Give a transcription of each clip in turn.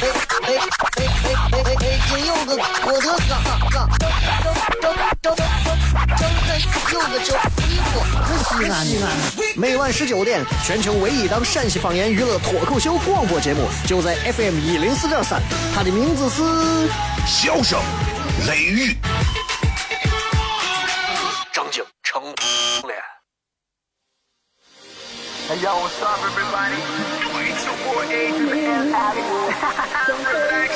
哎哎哎！北京有个郭德纲，张张张张张开有个叫西安的西安。每晚十九点，全球唯一档陕西方言娱乐脱口秀广播节目，就在 FM 一零四点三。它的名字是《笑声雷雨》。张景成脸。Hey yo, what's up, everybody? 大 香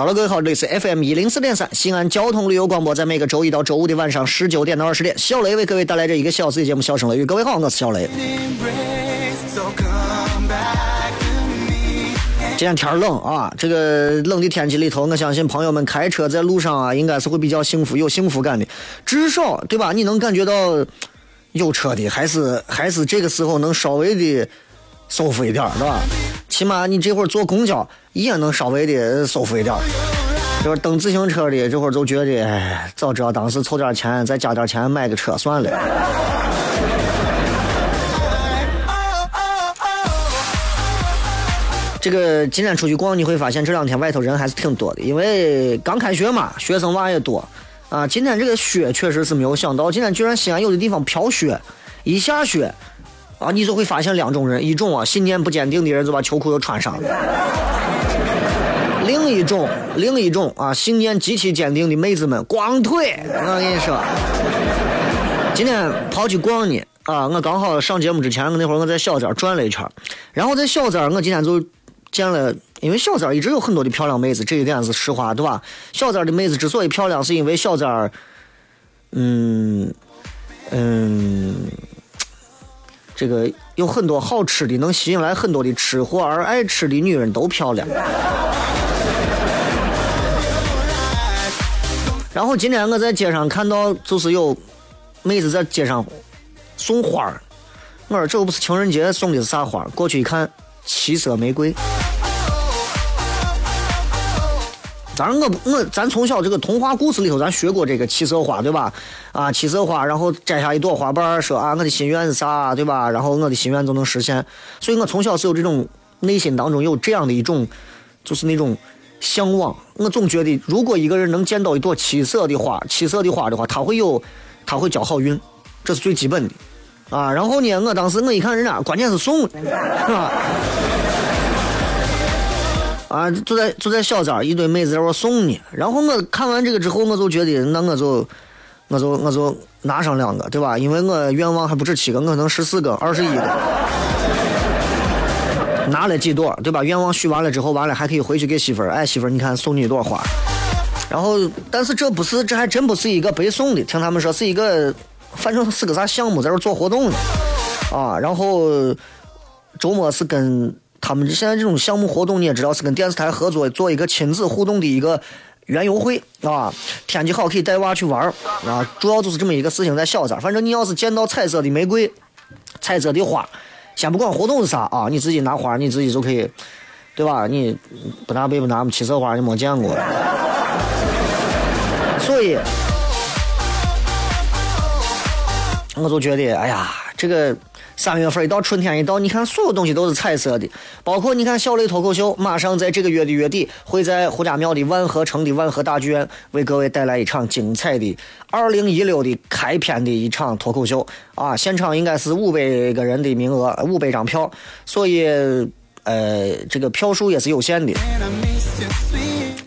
好了，各位好，这里是 FM 一零四点三西安交通旅游广播，在每个周一到周五的晚上十九点到二十点，小雷为各位带来这一个小时的节目《笑声雷雨》。各位好，我是小雷。今天天冷啊，这个冷的天气里头，我相信朋友们开车在路上啊，应该是会比较幸福、有幸福感的，至少对吧？你能感觉到有车的，还是还是这个时候能稍微的舒服一点，儿，是吧？起码你这会儿坐公交也能稍微的舒服一点。就是蹬自行车的这会儿就觉得，哎，早知道当时凑点钱，再加点钱买个车算了。这个今天出去逛，你会发现这两天外头人还是挺多的，因为刚开学嘛，学生娃也多啊。今天这个雪确实是没有想到，今天居然西安有的地方飘雪，一下雪啊，你就会发现两种人，一种啊信念不坚定的人就把秋裤又穿上了，另一种另一种啊信念极其坚定的妹子们光腿，我跟你说，今天跑去逛呢啊，我刚好上节目之前，我那会儿我在小寨转了一圈，然后在小寨我今天就。见了，因为小寨一直有很多的漂亮妹子，这一点是实话，对吧？小寨的妹子之所以漂亮，是因为小寨，嗯嗯，这个有很多好吃的，能吸引来很多的吃货，而爱吃的女人都漂亮。然后今天我在街上看到，就是有妹子在街上送花儿，我说这又不是情人节，送的是啥花儿？过去一看。七色玫瑰，当然我我咱从小这个童话故事里头，咱学过这个七色花，对吧？啊，七色花，然后摘下一朵花瓣，说啊，我的心愿是啥，对吧？然后我的心愿就能实现。所以我从小是有这种内心当中有这样的一种，就是那种向往。我总觉得，如果一个人能见到一朵七色的花，七色的花的话，他会有，他会交好运，这是最基本的。啊，然后呢，我当时我一看人家，关键是送，是吧？啊，就在就在小寨，一堆妹子在我送呢。然后我看完这个之后，我就觉得，那我就，我就我就拿上两个，对吧？因为我愿望还不止七个，我能十四个、二十一个。拿了几朵，对吧？愿望许完了之后，完了还可以回去给媳妇儿，哎，媳妇儿，你看送你一朵花。然后，但是这不是，这还真不是一个白送的，听他们说是一个。反正是个啥项目，在这做活动呢，啊，然后周末是跟他们现在这种项目活动，你也知道是跟电视台合作做一个亲子互动的一个园游会，啊，天气好可以带娃去玩啊，主要就是这么一个事情，在小寨。反正你要是见到彩色的玫瑰、彩色的花，先不管活动是啥啊，你自己拿花，你自己就可以，对吧？你不拿白不拿，七色花你没见过，所以。我就觉得，哎呀，这个三月份一到，春天一到，你看所有东西都是彩色的，包括你看小雷脱口秀，马上在这个月的月底，会在胡家庙的万和城的万和大剧院为各位带来一场精彩的二零一六的开篇的一场脱口秀啊！现场应该是五百个人的名额，五百张票，所以呃，这个票数也是有限的。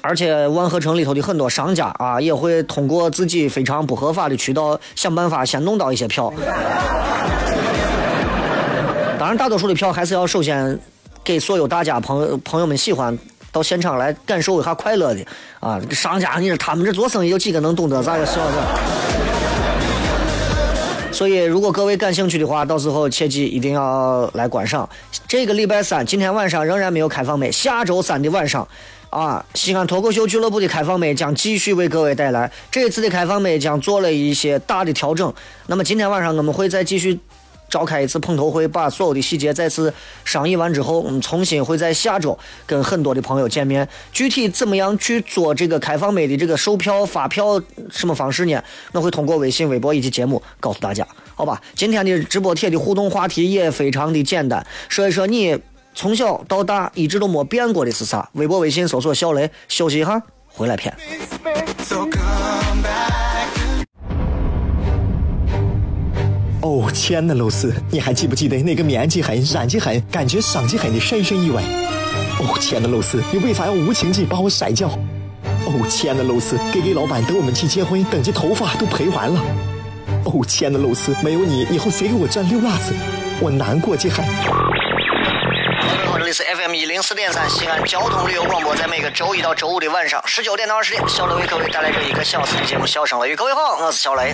而且万和城里头的很多商家啊，也会通过自己非常不合法的渠道，想办法先弄到一些票。当然，大多数的票还是要首先给所有大家朋友朋友们喜欢到现场来感受一下快乐的啊！商家，你说他们这做生意有几个能懂得咋个笑的？所以，如果各位感兴趣的话，到时候切记一定要来观赏。这个礼拜三，今天晚上仍然没有开放麦，下周三的晚上，啊，西安脱口秀俱乐部的开放麦将继续为各位带来。这一次的开放麦将做了一些大的调整。那么今天晚上我们会再继续召开一次碰头会，把所有的细节再次商议完之后，我们重新会在下周跟很多的朋友见面。具体怎么样去做这个开放麦的这个售票、发票什么方式呢？我会通过微信、微博以及节目告诉大家，好吧？今天的直播贴的互动话题也非常的简单，说一说你从小到大一直都没变过的是啥？微博、微信搜索小雷，休息一下，回来片。哦，亲爱的露丝，你还记不记得那个面积狠、染技狠、感觉伤及狠的深深意外？哦，亲爱的露丝，你为啥要无情地把我甩掉？哦，亲爱的露丝，K K 老板等我们去结婚，等这头发都赔完了。哦，亲爱的露丝，没有你，以后谁给我赚溜辣子？我难过极狠。各位好，这里是 FM 一零四点三西安交通旅游广播，在每个周一到周五的晚上十九点到二十点，小雷为各位带来这一个小时的节目《笑声雷》。各位好，我是小雷。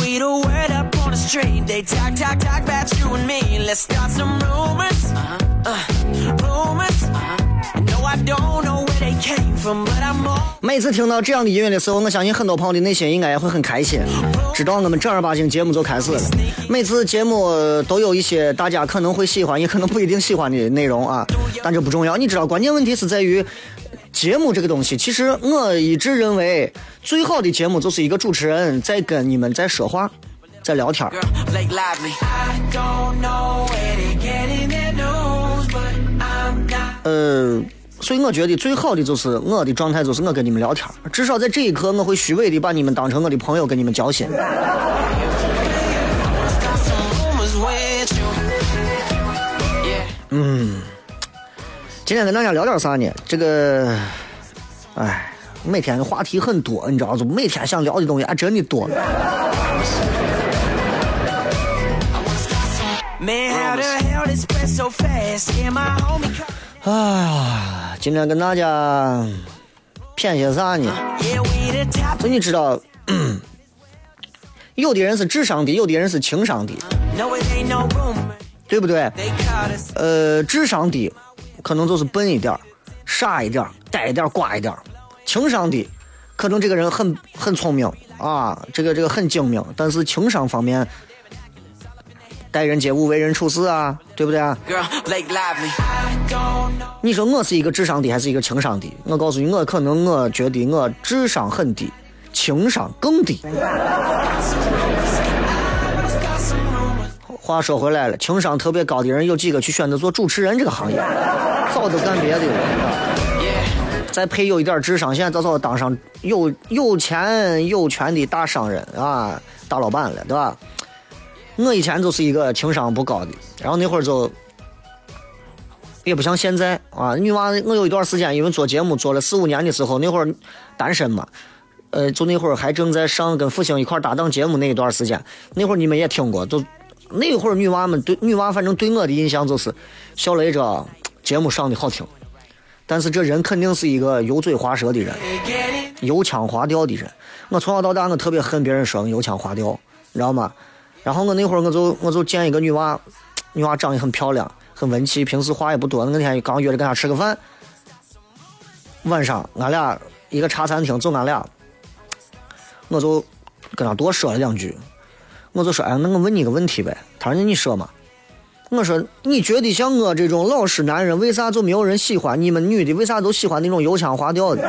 We the word up on the street. They talk, talk, talk about you and me. Let's start some rumors. Uh, rumors. No, I don't know where they came from, but I'm all. 每次听到这样的音乐的时候，我相信很多朋友的内心应该也会很开心，知道我们正儿八经节目就开始了。每次节目都有一些大家可能会喜欢，也可能不一定喜欢的内容啊，但这不重要。你知道，关键问题是在于节目这个东西。其实我一直认为，最好的节目就是一个主持人在跟你们在说话，在聊天儿。Girl, Blake Lively. I don't know where they getting their news, but I'm not. 呃，所以我觉得最好的就是我的状态就是我跟你们聊天儿，至少在这一刻，我会虚伪的把你们当成我的朋友，跟你们交心。今天跟大家聊点啥呢？这个，哎，每天的话题很多，你知道，就每天想聊的东西还真的多。哎呀，今天跟大家谝些啥呢.所以你知道，有的人是智商低，有的人是情商低.对不对.呃，智商低，可能就是笨一点儿傻一点儿呆一点儿瓜一点儿情商低，可能这个人很很聪明啊，这个这个很精明，但是情商方面，待人接物、为人处事啊，对不对啊？Girl. 你说我是一个智商低还是一个情商低？我告诉你，我可能我觉得我智商很低，情商更低。话说回来了，情商特别高的人有几个去选择做主持人这个行业，早都干别的了。再配有一点智商，现在早早当上有有钱有权的大商人啊，大老板了，对吧？我以前就是一个情商不高的，然后那会儿就也不像现在啊，女娃，我有一段时间因为做节目做了四五年的时候，那会儿单身嘛，呃，就那会儿还正在上跟复兴一块搭档节目那一段时间，那会儿你们也听过，就那会儿女娃们对女娃，反正对我的印象就是小雷这节目上的好听，但是这人肯定是一个油嘴滑舌的人，油腔滑调的人。我从小到大我特别恨别人说我油腔滑调，你知道吗？然后我那会儿我就我就见一个女娃，女娃长得很漂亮，很文气，平时话也不多。那天刚约着跟她吃个饭，晚上俺俩一个茶餐厅就俺俩，我就跟她多说了两句，我就说哎，那我问你个问题呗。她说那你说嘛。我说你觉得像我这种老实男人，为啥就没有人喜欢？你们女的为啥都喜欢那种油腔滑调的？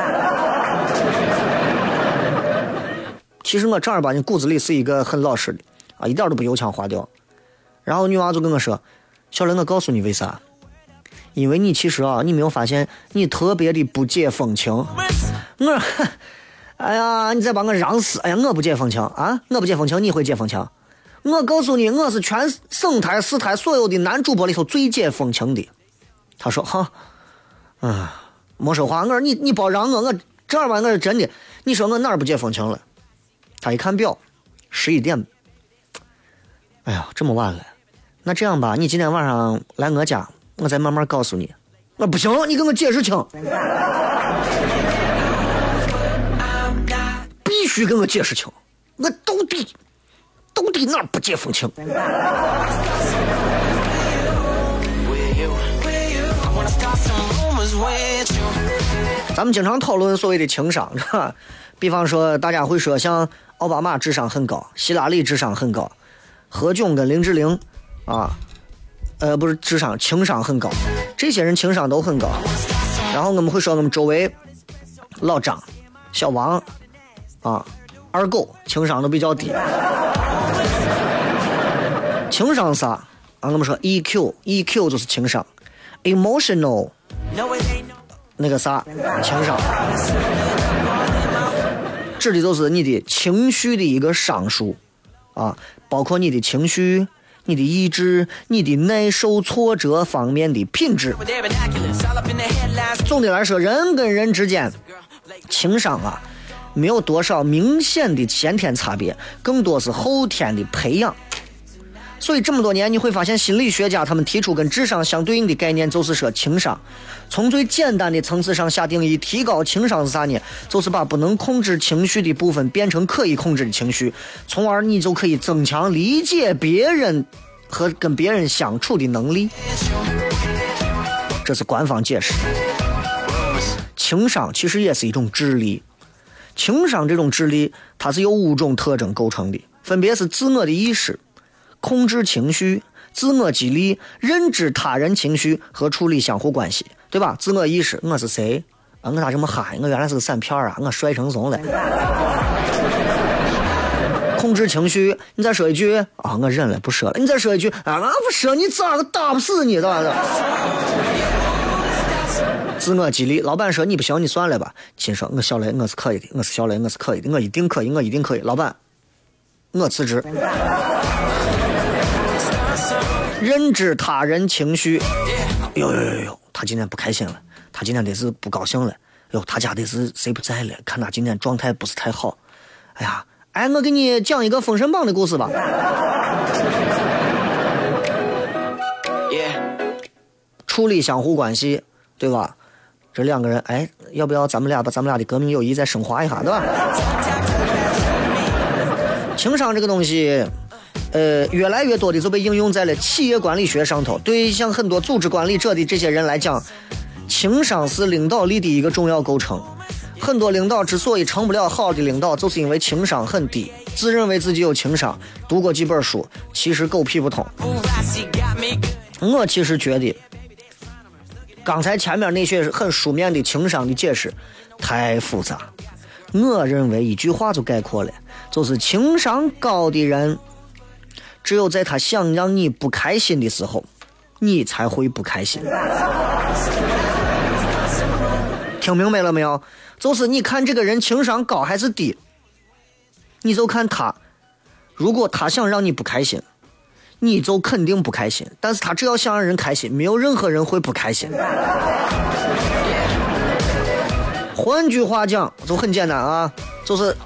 其实我正儿八经骨子里是一个很老实的，啊，一点都不油腔滑调。然后女娃就跟我说：“小雷，我告诉你为啥？因为你其实啊，你没有发现你特别的不解风情。”我，哎呀，你再把我嚷死！哎呀，我不解风情啊，我不解风情，你会解风情？我告诉你，我是全省台市台所有的男主播里头最解风情的。他说：“哈，啊，没说话。”我说：“你你别让我，我这玩意儿我是真的。你说我哪儿不解风情了？”他一看表，十一点。哎呀，这么晚了，那这样吧，你今天晚上来我家，我再慢慢告诉你。我不行，你给我解释清，必须给我解释清，我到底到底哪儿不解风情？咱们经常讨论所谓的情商，是吧？比方说，大家会说像奥巴马智商很高，希拉里智商很高，何炅跟林志玲，啊，呃，不是智商，情商很高，这些人情商都很高。然后我们会说我们周围老张、小王，啊，二狗情商都比较低。情商啥？啊，我们说 EQ，EQ 就是情商，emotional。那个啥情商，指的就是你的情绪的一个商数啊，包括你的情绪、你的意志、你的耐受挫折方面的品质。总的来说，人跟人之间情商啊，没有多少明显的先天差别，更多是后天的培养。所以这么多年，你会发现心理学家他们提出跟智商相对应的概念，就是说情商。从最简单的层次上下定义，提高情商是啥呢？就是把不能控制情绪的部分变成可以控制的情绪，从而你就可以增强理解别人和跟别人相处的能力。这是官方解释。情商其实也是一种智力，情商这种智力，它是由五种特征构成的，分别是自我的意识、控制情绪、自我激励、认知他人情绪和处理相互关系，对吧？自我意识，我是谁？啊，我咋这么憨？我原来是个散片儿啊！我帅成怂了。控制情绪，你再说一句啊，我忍了，不说了。你再说一句啊，我不说，你咋个打不死你，咋的？自我激励，老板说你不行，你算了吧。亲说我小雷，我是可以的，我是小雷，我是可以的，我一定可以，我一定可以。老板，我辞职。认知他人情绪，哟哟哟哟，他今天不开心了，他今天得是不高兴了，哟，他家得是谁不在了？看他今天状态不是太好。哎呀，哎，我给你讲一个《封神榜》的故事吧。处理相互关系，对吧？这两个人，哎，要不要咱们俩把咱们俩的革命友谊再升华一下，对吧？情商这个东西，呃，越来越多的就被应用在了企业管理学上头。对于像很多组织管理者的这些人来讲，情商是领导力的一个重要构成。很多领导之所以成不了好的领导，就是因为情商很低，自认为自己有情商，读过几本书，其实狗屁不通。我其实觉得，刚才前面那些很书面的情商的解释太复杂。我认为一句话就概括了，就是情商高的人，只有在他想让你不开心的时候，你才会不开心。听明白了没有？就是你看这个人情商高还是低，你就看他，如果他想让你不开心，你就肯定不开心。但是他只要想让人开心，没有任何人会不开心。换句话讲，就很简单啊，就是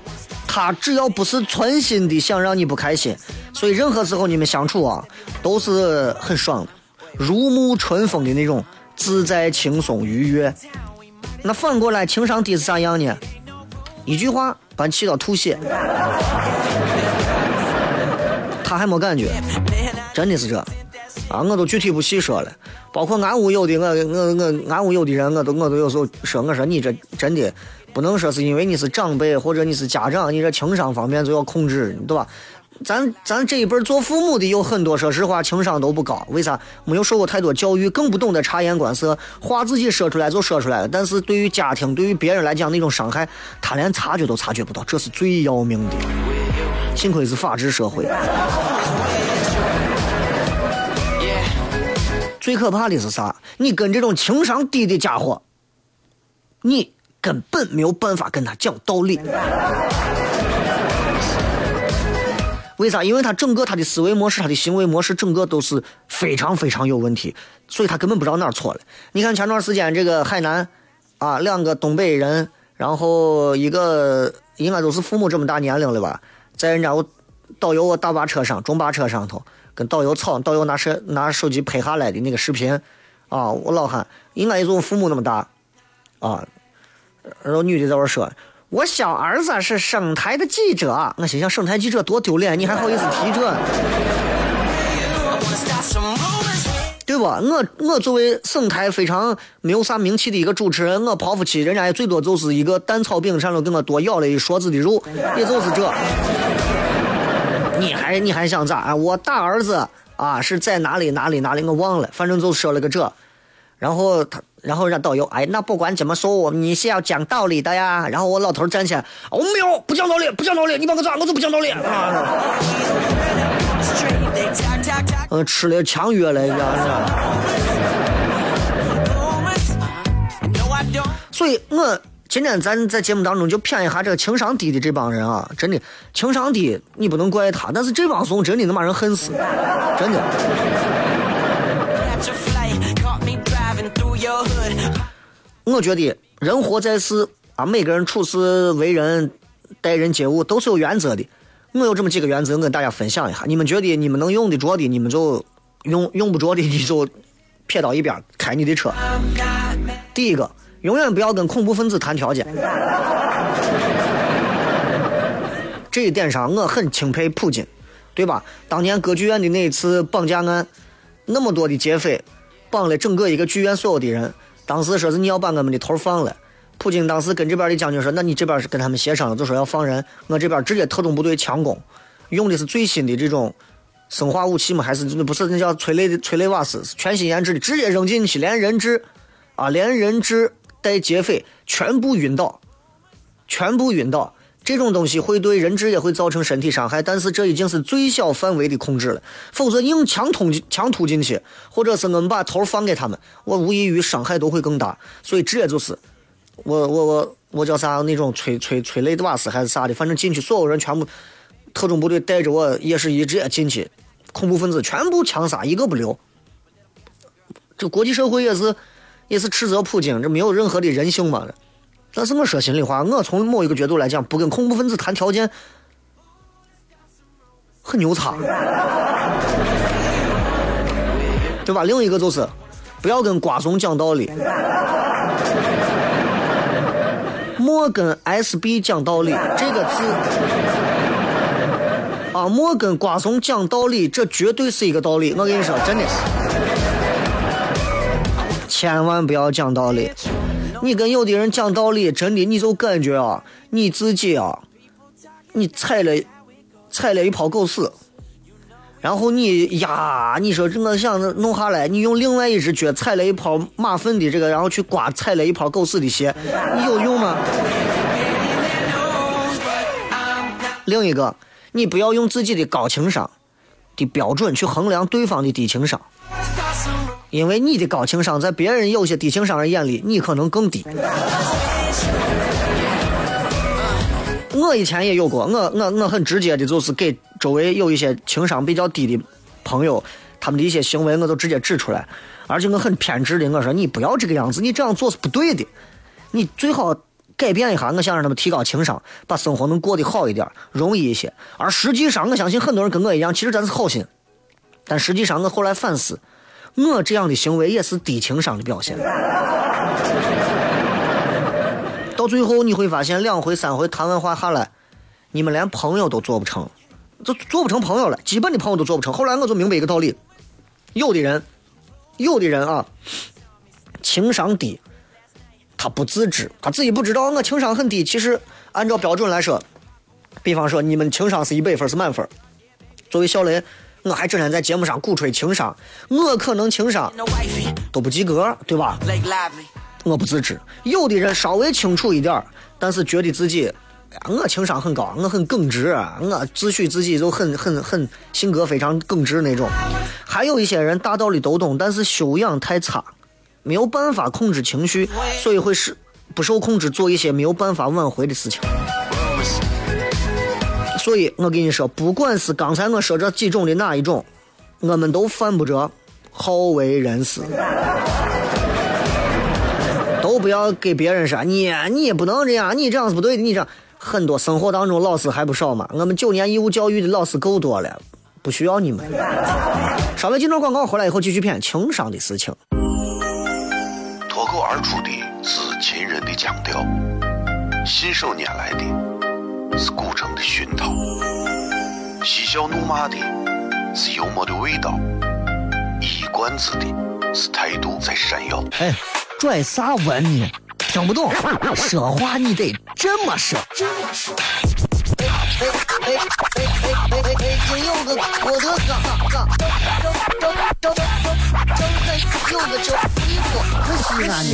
他只要不是存心的想让你不开心，所以任何时候你们相处啊，都是很爽的，如沐春风的那种自在、轻松、愉悦。那反过来，情商低是啥样呢？一句话把你气到吐血，还没感觉，真的是这。啊，我都具体不细说了，包括俺屋有的我我我俺屋有的人，我都我都有时候说，我说你这真的不能说是因为你是长辈或者你是家长，你这情商方面就要控制，对吧？咱咱这一辈做父母的有很多，说实话情商都不高，为啥？没有受过太多教育，更不懂得察言观色，话自己说出来就说出来了，但是对于家庭，对于别人来讲那种伤害，他连察觉都察觉不到，这是最要命的。幸亏是法治社会。最可怕的是啥？你跟这种情商低的家伙，你根本没有办法跟他讲道理。为啥？因为他整个他的思维模式、他的行为模式，整个都是非常非常有问题，所以他根本不知道哪儿错了。你看前段时间这个海南，啊，两个东北人，然后一个应该都是父母这么大年龄了吧，在人家我导游我大巴车上、中巴车上头，跟导游吵，导游拿手拿手机拍下来的那个视频，啊，我老汉应该也就我父母那么大，啊，然后女的在那说。我小儿子是省台的记者，我心想省台记者多丢脸，你还好意思提这？对不？我我作为省台非常没有啥名气的一个主持人，我跑不起，人家也最多就是一个蛋炒饼上头给我多舀了一勺子的肉，也就是这。你还你还想咋？啊？我大儿子啊是在哪里哪里哪里？我忘了，反正就说了个这。然后他，然后让导游，哎，那不管怎么说，我你是要讲道理的呀。然后我老头站起来，我没有，不讲道理，不讲道理，你把我抓，我就不讲道理。啊！嗯，吃了强药了，你知道所以，我今天咱在节目当中就谝一下这个情商低的这帮人啊，真的情商低，你不能怪他，但是这帮怂真的能把人恨死，真的。我觉得人活在世啊，每个人处事为人、待人接物都是有原则的。我有这么几个原则，我跟大家分享一下。你们觉得你们能用得着的，你们就用；用不着的，你就撇到一边，开你的车。第一个，永远不要跟恐怖分子谈条件。这一点上，我很钦佩普京，对吧？当年歌剧院的那一次绑架案，那么多的劫匪，绑了整个一个剧院所有的人。当时说是你要把我们的头放了，普京当时跟这边的将军说，那你这边是跟他们协商了，就说要放人，我这边直接特种部队强攻，用的是最新的这种生化武器嘛，还是不是那叫催泪的催泪瓦斯，全新研制的，直接扔进去，连人质啊，连人质带劫匪全部晕倒，全部晕倒。这种东西会对人质也会造成身体伤害，但是这已经是最小范围的控制了。否则硬强突、强突进去，或者是我们把头放给他们，我无异于伤害都会更大。所以直接就是，我我我我叫啥那种催催催泪的瓦斯还是啥的，反正进去所有人全部，特种部队带着我也是一直接进去，恐怖分子全部枪杀一个不留。这国际社会也是也是斥责普京，这没有任何的人性嘛。但是我说心里话，我从某一个角度来讲，不跟恐怖分子谈条件，很牛叉，对吧？另一个就是，不要跟瓜怂讲道理，莫跟 SB 讲道理这个字，啊，莫跟瓜怂讲道理，这绝对是一个道理。我跟你说，真的是，千万不要讲道理。你跟有的人讲道理，真的你就感觉啊，你自己啊，你踩了踩了一泡狗屎，然后你呀，你说这我想弄下来，你用另外一只脚踩了一泡马粪的这个，然后去刮踩了一泡狗屎的鞋，你有用吗？另一个，你不要用自己的高情商的标准去衡量对方的低情商。因为你的高情商，在别人有些低情商人眼里，你可能更低。我以前也有过，我我我很直接的，就是给周围有一些情商比较低的朋友，他们的一些行为，我都直接指出来。而且我很偏执的，我说你不要这个样子，你这样做是不对的，你最好改变一下。我想让他们提高情商，把生活能过得好一点，容易一些。而实际上，我相信很多人跟我一样，其实咱是好心，但实际上我后来反思。我这样的行为也是低情商的表现。到最后你会发现，两回三回谈完话下来，你们连朋友都做不成，就做不成朋友了。基本的朋友都做不成。后来我就明白一个道理：有的人，有的人啊，情商低，他不自知，他自己不知道我情商很低。其实按照标准来说，比方说你们情商是一百分是满分，作为小雷。我还整天在节目上鼓吹情商，我可能情商都不及格，对吧？我不自知。有的人稍微清楚一点但是觉得自己呀，我情商很高，我很耿直，我自诩自己就很很很性格非常耿直那种。还有一些人大道理都懂，但是修养太差，没有办法控制情绪，所以会是不受控制做一些没有办法挽回的事情。所以我跟你说，不管是刚才我说这几种的哪一种，我们都犯不着好为人师。不要给别人说你你也不能这样，你这样是不对的。你这样很多生活当中老师还不少嘛，我们九年义务教育的老师够多了，不需要你们。稍微进段广告回来以后继续谝情商的事情。脱口而出的是秦人的腔调，信手拈来的是古城的熏陶，嬉笑怒骂的是幽默的味道，一冠子的是态度在闪耀。哎，拽啥文呢？听不懂，说话你得这么说。哎哎哎哎哎哎，北京有个郭德纲，纲，正正正正正有个叫一锅，可西安的。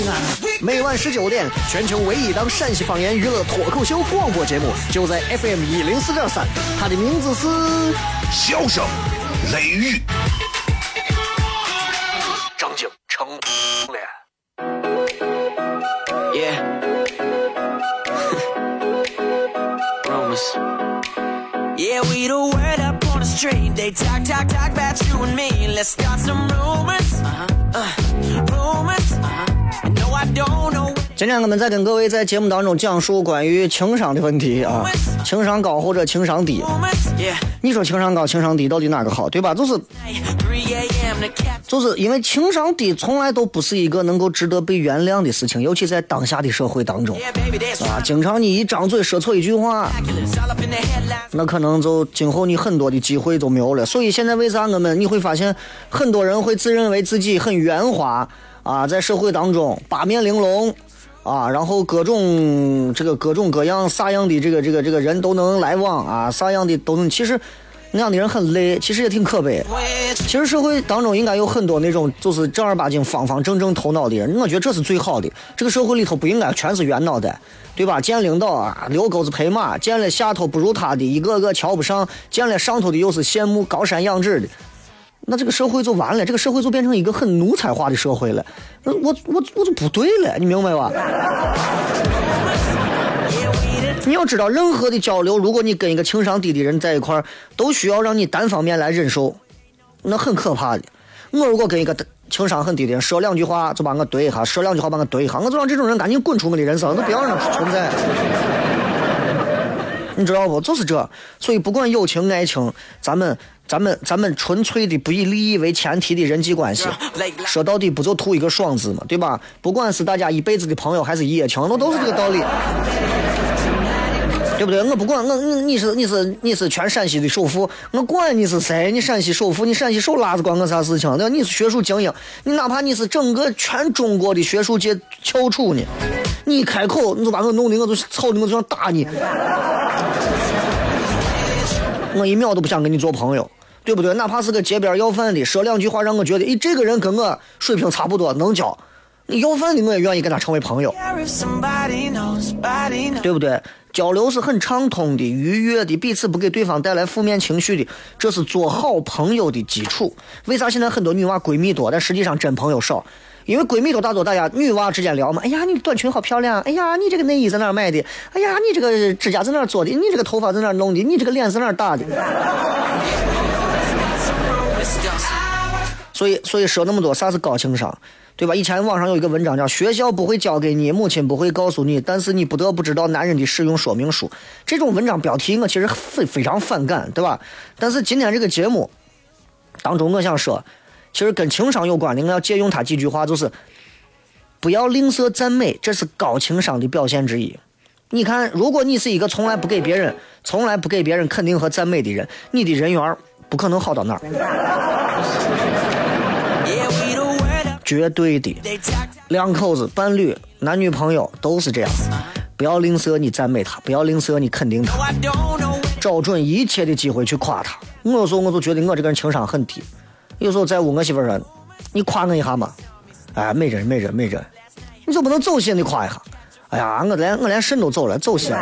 每晚十九点，全球唯一档陕西方言娱乐脱口秀广播节目，就在 FM 一零四点三，它的名字是。笑声、雷雨，They talk, talk, talk about you and me. Let's start some rumors. Uh-huh. Uh, rumors. Uh-huh. No, I don't know. 今天我们在跟各位在节目当中讲述关于情商的问题啊，情商高或者情商低。你说情商高、情商低到底哪个好，对吧？就是3 a.m. the cat. 就是因为情商低从来都不是一个能够值得被原谅的事情，尤其在当下的社会当中啊，经常你一张嘴说错一句话.那可能就今后你很多的机会都没有了。所以现在为啥我们你会发现很多人会自认为自己很圆滑啊，在社会当中八面玲珑啊，然后各种这个各种各样啥样的这个这个这个人都能来往啊，啥样的都能。其实那样的人很累，其实也挺可悲。其实社会当中应该有很多那种就是正儿八经、方方正正头脑的人，我觉得这是最好的。这个社会里头不应该全是圆脑袋，对吧？见领导啊，遛狗子陪马；见了下头不如他的，一个个瞧不上；见了上头的又是羡慕高山仰止的。那这个社会就完了，这个社会就变成一个很奴才化的社会了。我我我就不对了，你明白吧？你要知道，任何的交流，如果你跟一个情商低的人在一块儿，都需要让你单方面来忍受，那很可怕的。我如果跟一个情商很低的人说两句话，就把我怼一下；说两句话把我怼一下，我就让这种人赶紧滚出我的人生，都不要让他存在。你知道不？就是这。所以不管友情爱情，咱们咱们咱们纯粹的不以利益为前提的人际关系，说到底不就图一个爽字嘛，对吧？不管是大家一辈子的朋友，还是一夜情，那都是这个道理。对不对？我不管我你你是你是你是全陕西的首富，我管你是谁，你陕西首富，你陕西手拉子关我啥事情？对吧？你是学术精英，你哪怕你是整个全中国的学术界翘楚呢，你一开口你就把我弄的我就操的我就想打你，我一秒都不想跟你做朋友。对不对？哪怕是个街边要饭的，说两句话让我觉得，诶，这个人跟我水平差不多，能交。你要饭的我也愿意跟他成为朋友。对不对？交流是很畅通的、愉悦的，彼此不给对方带来负面情绪的，这是做好朋友的基础。为啥现在很多女娃闺蜜多，但实际上真朋友少？因为闺蜜都大多大家女娃之间聊嘛，哎呀，你短裙好漂亮，哎呀，你这个内衣在哪买的？哎呀，你这个指甲在哪做的？你这个头发在哪弄的？你这个脸在哪打的？所以，所以说那么多，啥是高情商，对吧？以前网上有一个文章叫“学校不会教给你，母亲不会告诉你，但是你不得不知道男人的使用说明书”。这种文章标题我其实非非常反感，对吧？但是今天这个节目当中，我想说，其实跟情商有关的，我要借用他几句话，就是不要吝啬赞美，这是高情商的表现之一。你看，如果你是一个从来不给别人、从来不给别人肯定和赞美的人，你的人缘不可能好到哪儿。绝对的，两口子、伴侣、男女朋友都是这样。不要吝啬你赞美他，不要吝啬你肯定他，找准一切的机会去夸他。我有时候我就觉得我这个人情商很低，有时候在屋我媳妇说：“你夸我一下嘛。”哎，美人美人美人，你就不能走心的夸一下哎呀，我连我连肾都走了，走心。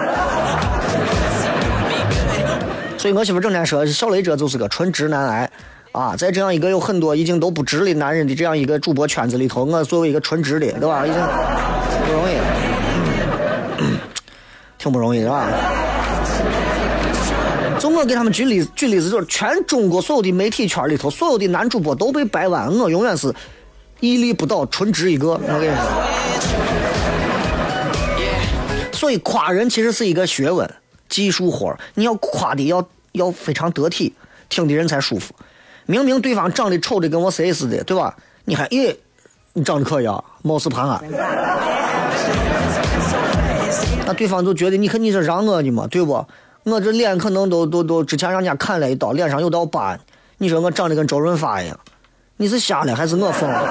所以我媳妇整天说，小雷这就是个纯直男癌啊！在这样一个有很多已经都不直的男人的这样一个主播圈子里头，我作为一个纯直的，对吧？已经不容易，挺不容易，是吧？就我给他们举例举例子，就是全中国所有的媒体圈里头，所有的男主播都被掰弯，我永远是屹立不倒，纯直一个。我跟你说，所以夸人其实是一个学问。技术活，你要夸的要要非常得体，听的人才舒服。明明对方长得丑的跟我谁似的，对吧？你还咦，你长得可以啊，貌似潘安。那对方就觉得你看你是让我的嘛，对不？我这脸可能都都都之前让人家砍了一刀，脸上有道疤。你说我长得跟周润发一样，你是瞎了还是我疯了？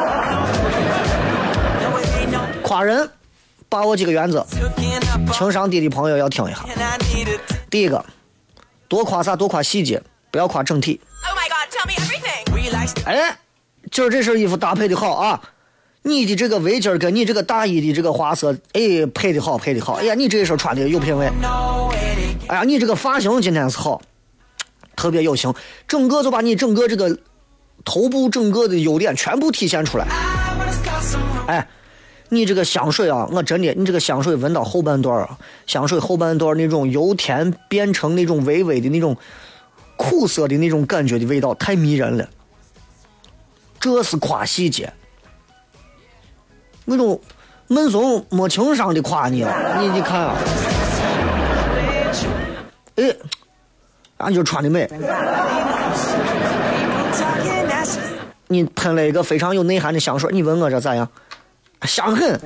夸人。把握几个原则，情商低的朋友要听一下。第一个，多夸啥多夸细节，不要夸整体。哎，今儿这身衣服搭配的好啊！你的这个围巾跟你这个大衣的这个花色，哎，配的好，配的好。哎呀，你这一身穿的有品位。哎呀，你这个发型今天是好，特别有型，整个就把你整个这个头部整个的优点全部体现出来。哎。你这个香水啊，我真的，你这个香水闻到后半段啊，香水后半段那种由甜变成那种微微的那种苦涩的那种感觉的味道，太迷人了。这是夸细节，那种闷怂没情商的夸你啊！你你看啊，哎，俺就穿的美。你喷了一个非常有内涵的香水，你问我这咋样？香很，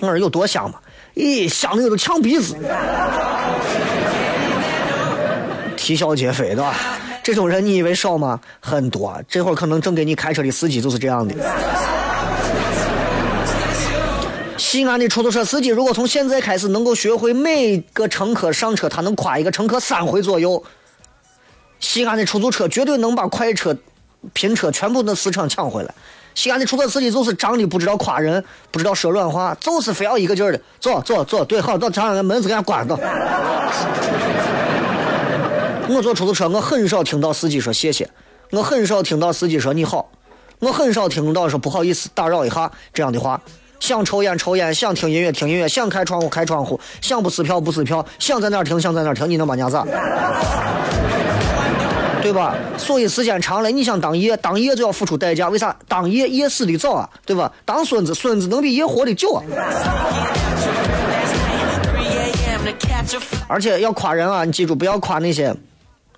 我说有多香嘛？咦，香的我都呛鼻子，啼笑皆非，对吧？这种人你以为少吗？很多，这会儿可能正给你开车的司机就是这样的。西安的出租车司机如果从现在开始能够学会每个乘客上车，他能夸一个乘客三回左右，西安的出租车绝对能把快车。拼车全部的市场抢回来，西安的出租车司机就是长得不知道夸人，不知道说软话，就是非要一个劲儿的坐坐坐，对，好，到长安门子给他关到。我坐出租车，我很少听到司机说谢谢，我很少听到司机说你好，我很少听到说不好意思打扰一下这样的话。想抽烟抽烟，想听音乐听音乐，想开窗户开窗户，想不撕票不撕票，想在哪儿听想在哪儿听，你能把人家咋？对吧？所以时间长了，你想当爷，当爷就要付出代价。为啥？当爷爷死的早啊，对吧？当孙子，孙子能比爷活的久啊。而且要夸人啊，你记住，不要夸那些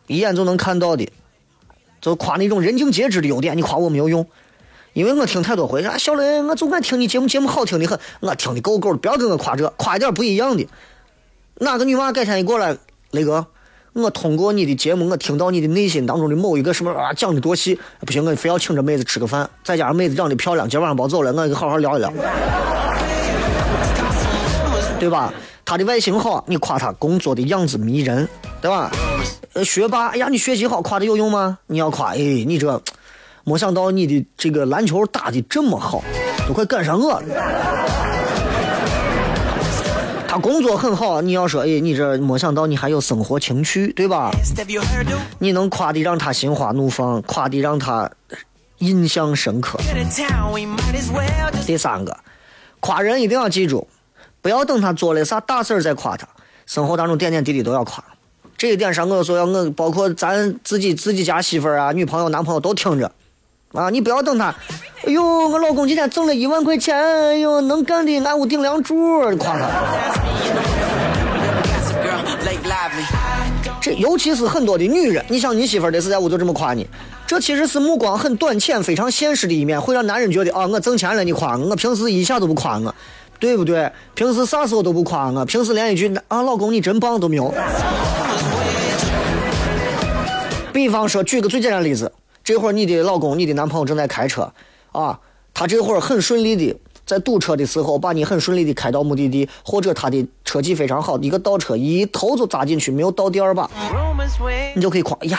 一眼就能看到的，就夸那种人尽皆知的优点。你夸我没有用，因为我听太多回，啊，小雷，我就爱听你节目，节目好听的很，我听的够够的，不要跟我夸这，夸一点不一样的。哪个女娃改天一过来，雷哥？我通过你的节目，我听到你的内心当中的某一个什么啊，讲的多细，不行，我非要请这妹子吃个饭，再加上妹子长得漂亮，今晚上别走了，我好好聊一聊，对吧？她的外形好，你夸她工作的样子迷人，对吧？学霸，哎呀，你学习好，夸的有用吗？你要夸，哎，你这，没想到你的这个篮球打的这么好，都快赶上我了。他工作很好，你要说，哎，你这没想到你还有生活情趣，对吧？你能夸的让他心花怒放，夸的让他印象深刻。第三个，夸人一定要记住，不要等他做了啥大事儿再夸他，生活当中点点滴滴都要夸。这一点上，我说要我包括咱自己自己家媳妇儿啊、女朋友、男朋友都听着。啊！你不要等他。哎呦，我老公今天挣了一万块钱，哎呦，能干的俺屋顶梁柱，夸他。这尤其是很多的女人，你想你媳妇儿的是在屋就这么夸你，这其实是目光很短浅、非常现实的一面，会让男人觉得啊，我挣钱了你夸我，我平时一下都不夸我，对不对？平时啥时候都不夸我，平时连一句啊老公你真棒都没有。比方说，举个最简单的例子。这会儿你的老公、你的男朋友正在开车，啊，他这会儿很顺利的在堵车的时候把你很顺利的开到目的地，或者他的车技非常好，一个倒车一头就扎进去，没有倒第二把，你就可以夸呀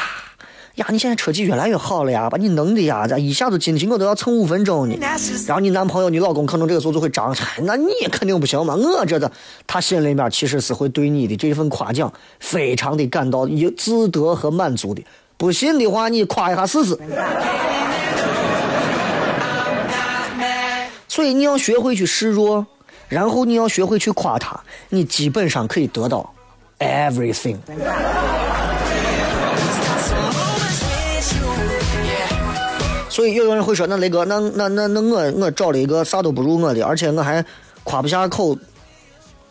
呀，你现在车技越来越好了呀，把你弄的呀，咋一下子进去我都要蹭五分钟呢。然后你男朋友、你老公可能这个时候就会张开，那你肯定不行嘛，我这的，他心里面其实是会对你的这份夸奖非常的感到有自得和满足的。不信的话，你夸一下试试。所以你要学会去示弱，然后你要学会去夸他，你基本上可以得到 everything。所以有人会说，那雷哥，那那那那我我找了一个啥都不如我的，而且我还夸不下口，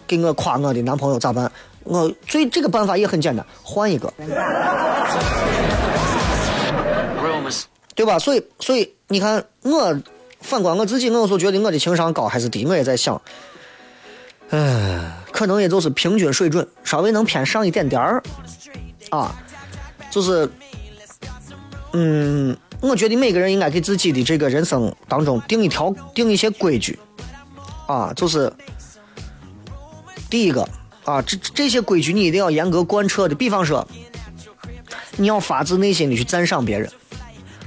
给我夸我的男朋友咋办？我最这个办法也很简单，换一个，对吧？所以所以你看我。反观我自己，我有时候觉得我的情商高还是低，我也在想，唉，可能也就是平均水准，稍微能偏上一点点儿，啊，就是，嗯，我觉得每个人应该给自己的这个人生当中定一条、定一些规矩，啊，就是第一个啊，这这些规矩你一定要严格贯彻的，比方说，你要发自内心的去赞赏别人，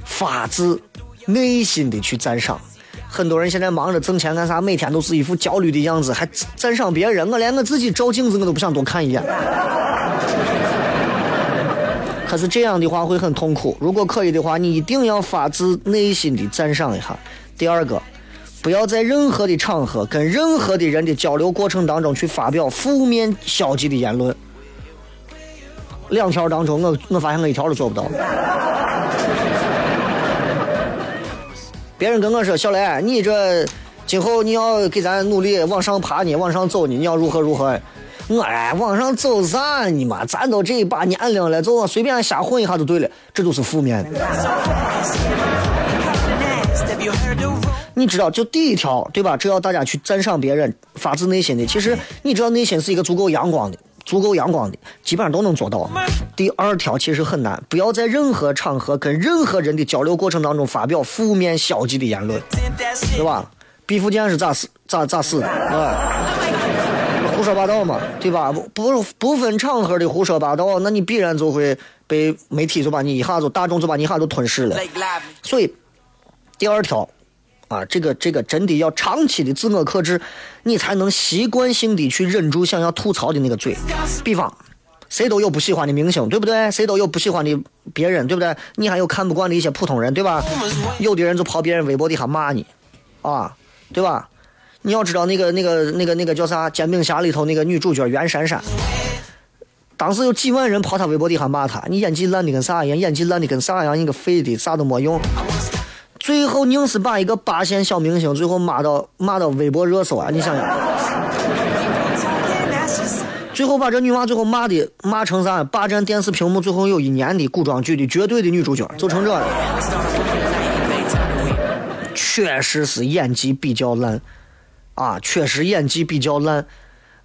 发自。内心的去赞赏，很多人现在忙着挣钱干啥，每天都是一副焦虑的样子，还赞赏别人。我连我自己照镜子我都不想多看一眼。可是这样的话会很痛苦。如果可以的话，你一定要发自内心的赞赏一下。第二个，不要在任何的场合跟任何的人的交流过程当中去发表负面消极的言论。两条当中，我我发现我一条都做不到。别人跟我说：“小雷，你这今后你要给咱努力往上爬呢，往上走呢，你要如何如何？”我哎，往上走啥呢嘛？咱都这一把年龄了，走随便瞎混一下就对了，这都是负面的。你知道，就第一条对吧？只要大家去赞赏别人，发自内心的。其实你知道，内心是一个足够阳光的。足够阳光的，基本上都能做到。第二条其实很难，不要在任何场合跟任何人的交流过程当中发表负面消极的言论，对吧？毕福剑是咋死咋咋死的？啊，说八道嘛，对吧？不不不分场合的胡说八道，那你必然就会被媒体就把你一下子，大众就把你一下子吞噬了。所以，第二条。啊，这个这个真的要长期的自我克制，你才能习惯性的去忍住想要吐槽的那个嘴。比方，谁都有不喜欢的明星，对不对？谁都有不喜欢的别人，对不对？你还有看不惯的一些普通人，对吧？有的人就跑别人微博底下骂你，啊，对吧？你要知道那个那个那个那个叫啥《煎饼侠》里头那个女主角袁姗姗，当时有几万人跑她微博底下骂她，你演技烂的跟啥一样？演技烂的跟啥一样？你个废的，啥都没用。最后硬是把一个八线小明星最后骂到骂到微博热搜啊！你想想，最后把这女娃最后骂的骂成啥？霸占电视屏幕最后有一年的古装剧的绝对的女主角，就成这了。确实是演技比较烂啊，确实演技比较烂。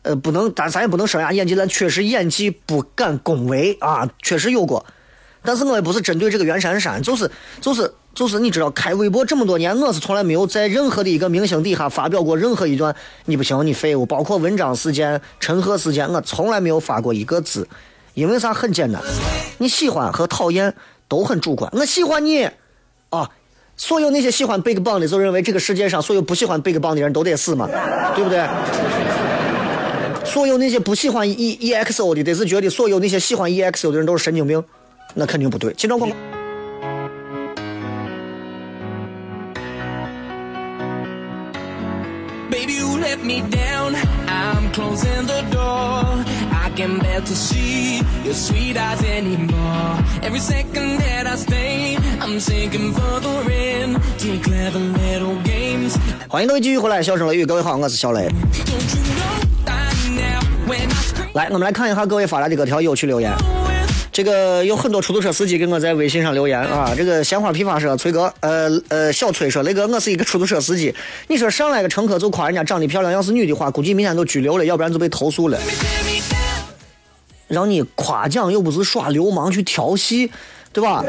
呃，不能，咱咱也不能说人家演技烂，确实演技不敢恭维啊，确实有过。但是我也不是针对这个袁姗姗，就是就是就是，你知道，开微博这么多年，我是从来没有在任何的一个明星底下发表过任何一段你不行，你废物，包括文章事件、陈赫事件，我从来没有发过一个字。因为啥？很简单，你喜欢和讨厌都很主观。我喜欢你，啊，所有那些喜欢 BigBang 的就认为这个世界上所有不喜欢 BigBang 的人都得死嘛，对不对？所有那些不喜欢 E EXO 的，得是觉得所有那些喜欢 EXO 的人都是神经病。那肯定不对。金装广告。欢迎各位继续回来，笑声雷雨，各位好，我是小雷。来，我们来看一下各位发来的各条有趣留言。这个有很多出租车司机给我在微信上留言啊。这个鲜花批发说，崔哥，呃呃，小崔说，雷哥，我是一个出租车司机。你说上来个乘客就夸人家长得漂亮，要是女的话，估计明天都拘留了，要不然就被投诉了。让你夸奖又不是耍流氓去调戏，对吧？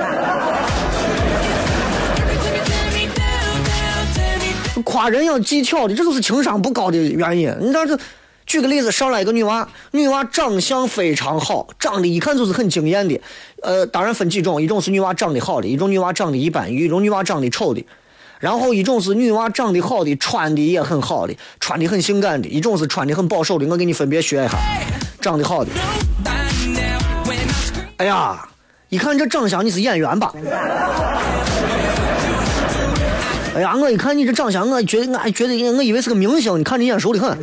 夸人要技巧的，这就是情商不高的原因。你知道这。举个例子，上来一个女娃，女娃长相非常好，长得一看就是很惊艳的。呃，当然分几种，一种是女娃长得好的，一种女娃长得一般，一种女娃长得丑的。然后一种是女娃长得好的，穿的也很好的，穿的很性感的；一种是穿的很保守的。我给你分别学一下，长得好的。哎呀，一看这长相你是演员吧？哎呀，我一看你这长相，我觉得我还觉得我以为是个明星，你看你眼熟的很。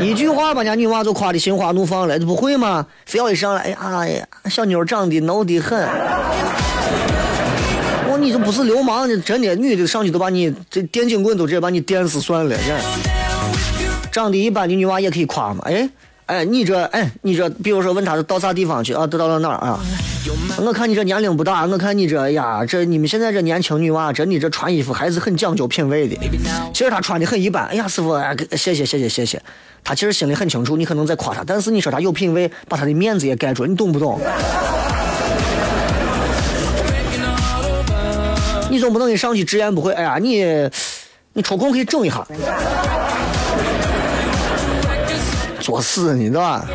一句话把人家女娃就夸的心花怒放了，不会吗？非要一上来，哎呀，小妞长得孬的很。我你这不是流氓，你真的，女的上去都把你这电警棍都直接把你电死算了。这长得一般的女娃也可以夸嘛？哎哎，你这哎你这，比如说问他到啥地方去啊？都到了哪儿啊？我看你这年龄不大，我看你这呀，这你们现在这年轻女娃，真的这穿衣服还是很讲究品味的。其实她穿的很一般。哎呀，师傅，谢谢谢谢谢谢。她其实心里很清楚，你可能在夸她，但是你说她有品味，把她的面子也盖住，你懂不懂？你总不能一上去直言不讳，哎呀，你你抽空可以整一下，作死你知道吧？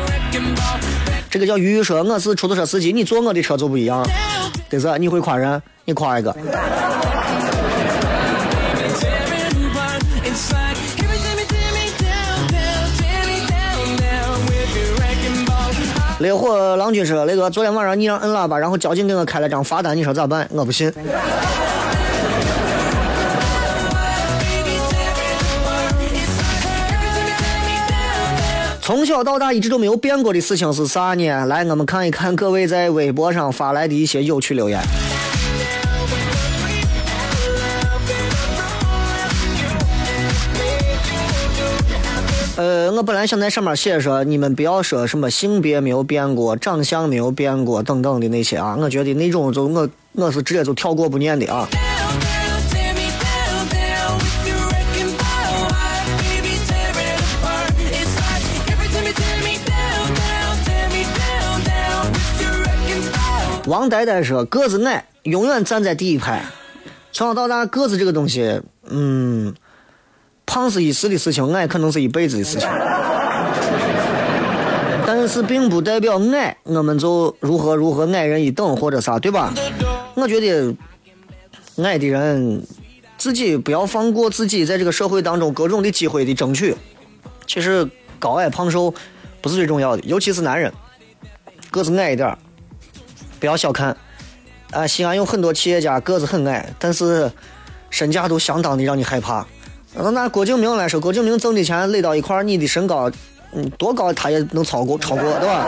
这个叫鱼鱼说，我是出租车司机，你坐我的车就不一样，对是？你会夸人，你夸一个。烈火郎君说：“那个昨天晚上你让摁喇叭，然后交警给我开了张罚单，你说咋办？我不信。”从小到大一直都没有变过的事情是啥呢？来，我们看一看各位在微博上发来的一些有趣留言。呃，我本来想在上面写说，你们不要说什么性别没有变过、长相没有变过等等的那些啊，我觉得那种就我我是直接就跳过不念的啊。王呆呆说：“个子矮，永远站在第一排。从小到大，个子这个东西，嗯，胖是一时的事情，矮可能是一辈子的事情。但是并不代表矮，我们就如何如何矮人一等或者啥，对吧？我觉得矮的人自己不要放过自己在这个社会当中各种的机会的争取。其实高矮胖瘦不是最重要的，尤其是男人，个子矮一点。”不要小看，啊，西安有很多企业家个子很矮，但是身价都相当的让你害怕。那拿郭敬明来说，郭敬明挣的钱垒到一块儿你的身高，嗯，多高他也能超过，超过，对吧？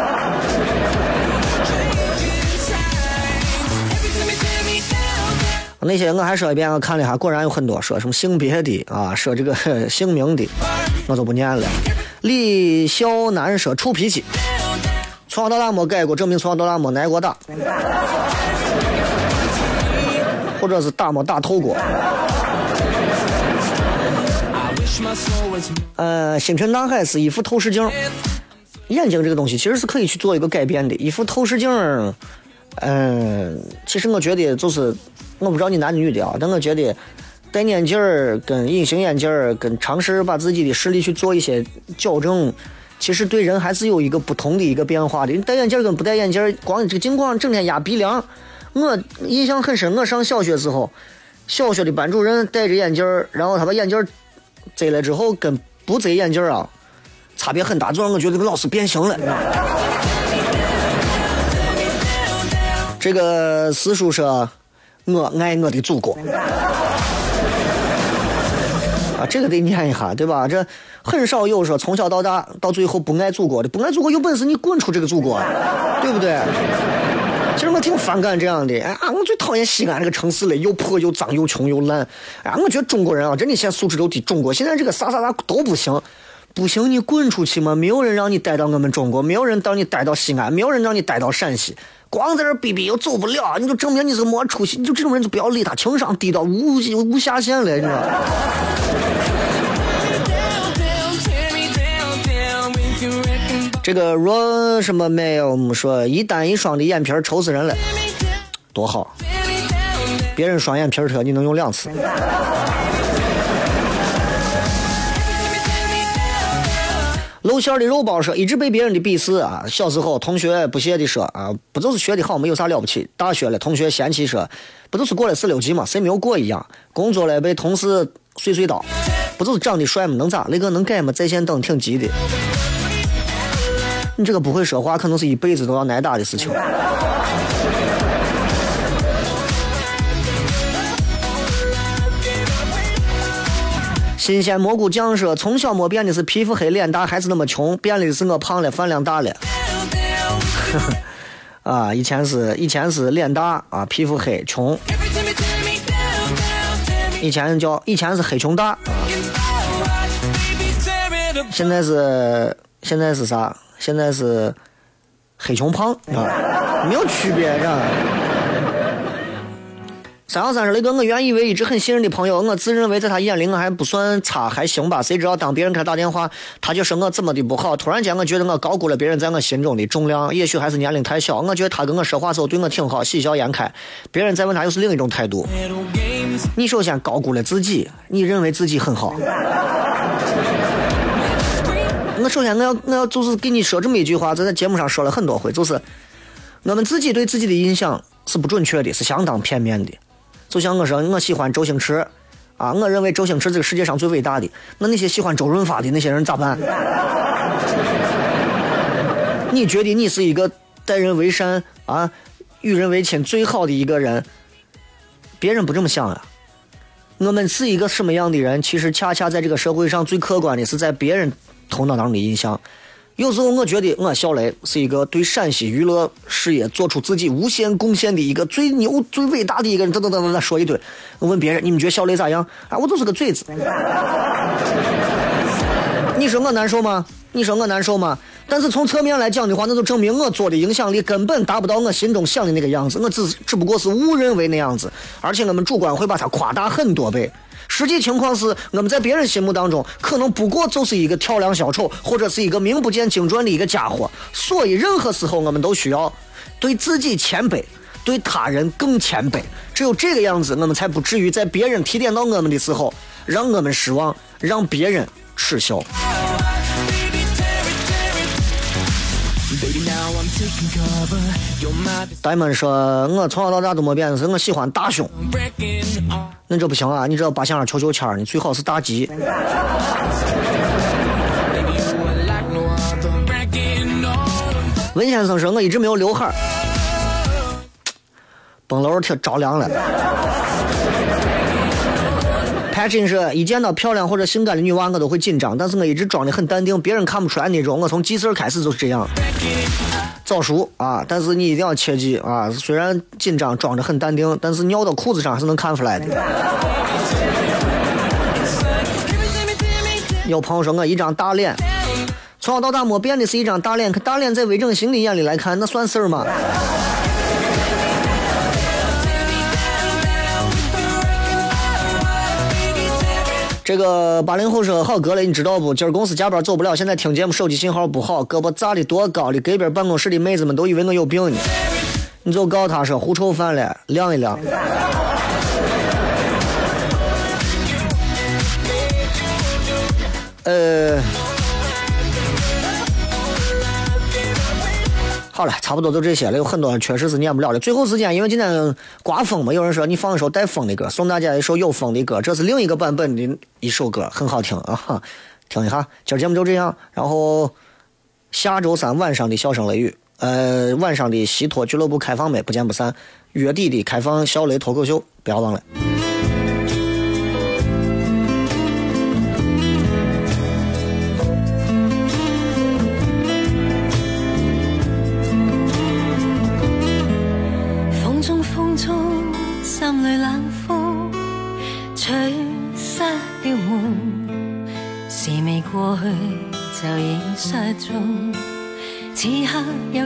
那些我还说一遍，我看了一下，果然有很多说什么性别的啊，说这个 姓名的，我就不念了。李笑南说臭脾气。从小到大没改过，证明从小到大没挨过打，或者是打没打透过。呃，星辰大海是一副透视镜，眼睛这个东西其实是可以去做一个改变的。一副透视镜，嗯，其实我觉得就是，我不知道你男的女的啊，但我觉得戴眼镜儿跟隐形眼镜儿跟尝试把自己的视力去做一些矫正。其实对人还是有一个不同的一个变化的。你戴眼镜跟不戴眼镜，光这个镜框整天压鼻梁。我印象很深，我上小学时候，小学的班主任戴着眼镜，然后他把眼镜摘了之后，跟不摘眼镜啊，差别很大，就让我觉得这个老师变形了。这个四叔说：“我爱我的祖国。”啊，这个得念一下，对吧？这很少有说从小到大到最后不爱祖国的，不爱祖国有本事你滚出这个祖国，对不对？其实我挺反感这样的。哎啊，我最讨厌西安这个城市了，又破又脏又穷又烂。哎，我觉得中国人啊，真的现在素质都低。中国现在这个啥啥啥都不行，不行你滚出去嘛！没有人让你待到我们中国，没有人让你待到西安，没有人让你待到陕西。光在这逼逼又走不了，你就证明你是没出息。你就这种人就不要理他，情商低到无无下限了，你知道。这个若什么没有？我们说一单一双的眼皮愁死人了，多好！别人双眼皮车你能用两次。露馅的肉包说，一直被别人的鄙视啊。小时候同学不屑的说啊，不就是学的好，没有啥了不起。大学了，同学嫌弃说，不就是过了四六级嘛，谁没有过一样。工作了，被同事碎碎叨，不就是长得帅吗？能咋？那个能改吗？在线等挺急的。你这个不会说话，可能是一辈子都要挨打的事情。新鲜蘑菇酱说：“从小没变的是皮肤黑脸大，还是那么穷，变的是我胖了，饭量大了。”啊，以前是以前是脸大啊，皮肤黑穷，以前叫以前是黑穷大，现在是现在是啥？现在是黑穷胖啊，没有区别，是吧？三幺三说：“雷哥，我原以为一直很信任的朋友，我自认为在他眼里我还不算差，还行吧。谁知道当别人给他打电话，他就说我怎么的不好。突然间，我觉得我高估了别人在我心中的重量。也许还是年龄太小。我觉得他跟我说话时候对我挺好，喜笑颜开。别人再问他，又是另一种态度。你首先高估了自己，你认为自己很好。首先我要我要就是给你说这么一句话，在在节目上说了很多回，就是我们自己对自己的印象是不准确的，是相当片面的。”就像我说，我喜欢周星驰，啊，我认为周星驰这个世界上最伟大的。那那些喜欢周润发的那些人咋办？你觉得你是一个待人为善啊、与人为亲最好的一个人？别人不这么想啊。我们是一个什么样的人？其实恰恰在这个社会上最客观的是在别人头脑当中的印象。有时候我觉得我小雷是一个对陕西娱乐事业做出自己无限贡献的一个最牛、最伟大的一个人。等等等等，说一堆。我问别人，你们觉得小雷咋样？啊，我就是个嘴子。你说我难受吗？你说我难受吗？但是从侧面来讲的话，那就证明我做的影响力根本达不到我心中想的那个样子。我只只不过是误认为那样子，而且我们主观会把它夸大很多倍。实际情况是，我们在别人心目当中，可能不过就是一个跳梁小丑，或者是一个名不见经传的一个家伙。所以，任何时候我们都需要对自己谦卑，对他人更谦卑。只有这个样子，我们才不至于在别人提点到我们的时候，让我们失望，让别人耻笑。大门说：“我从小到大都没变，是我喜欢大胸。那这不行啊！你这八想二求求签，你最好是大吉。”文先生说：“我一直没有刘海儿，蹦楼挺着凉了。”真是：“一见到漂亮或者性感的女娃，我都会紧张，但是我一直装的很淡定，别人看不出来那种。我从记事儿开始就是这样。早熟啊，但是你一定要切记啊！虽然紧张，装着很淡定，但是尿到裤子上还是能看出来的。”有朋友说我一张大脸，从小到大没变的是一张大脸，可大脸在微整形的眼里来看，那算事儿吗？这个八零后说好哥嘞，你知道不？今儿公司加班走不了，现在听节目手机信号不好，胳膊扎的多高的，隔壁办公室的妹子们都以为我有病呢。你就告诉他说狐臭犯了，晾一晾。呃，好了，差不多就这些了，有很多确实是念不了的。最后时间，因为今天刮风嘛，有人说你放一首带风的歌，送大家一首有风的歌，这是另一个版本的一首歌，很好听啊，听一下。今儿节目就这样，然后下周三晚上的笑声雷雨，呃，晚上的西托俱乐部开放没？不见不散。月底的开放笑雷脱口秀，不要忘了。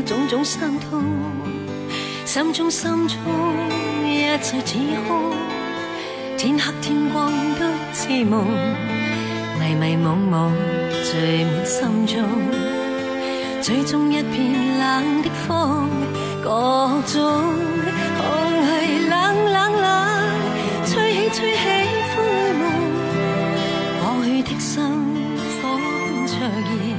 种种心痛，心中心中一切似空，天黑天光都似梦，迷迷惘惘聚满心中，最终一片冷的风，各种空虚冷冷冷，吹起吹起灰梦，过去的心火灼热。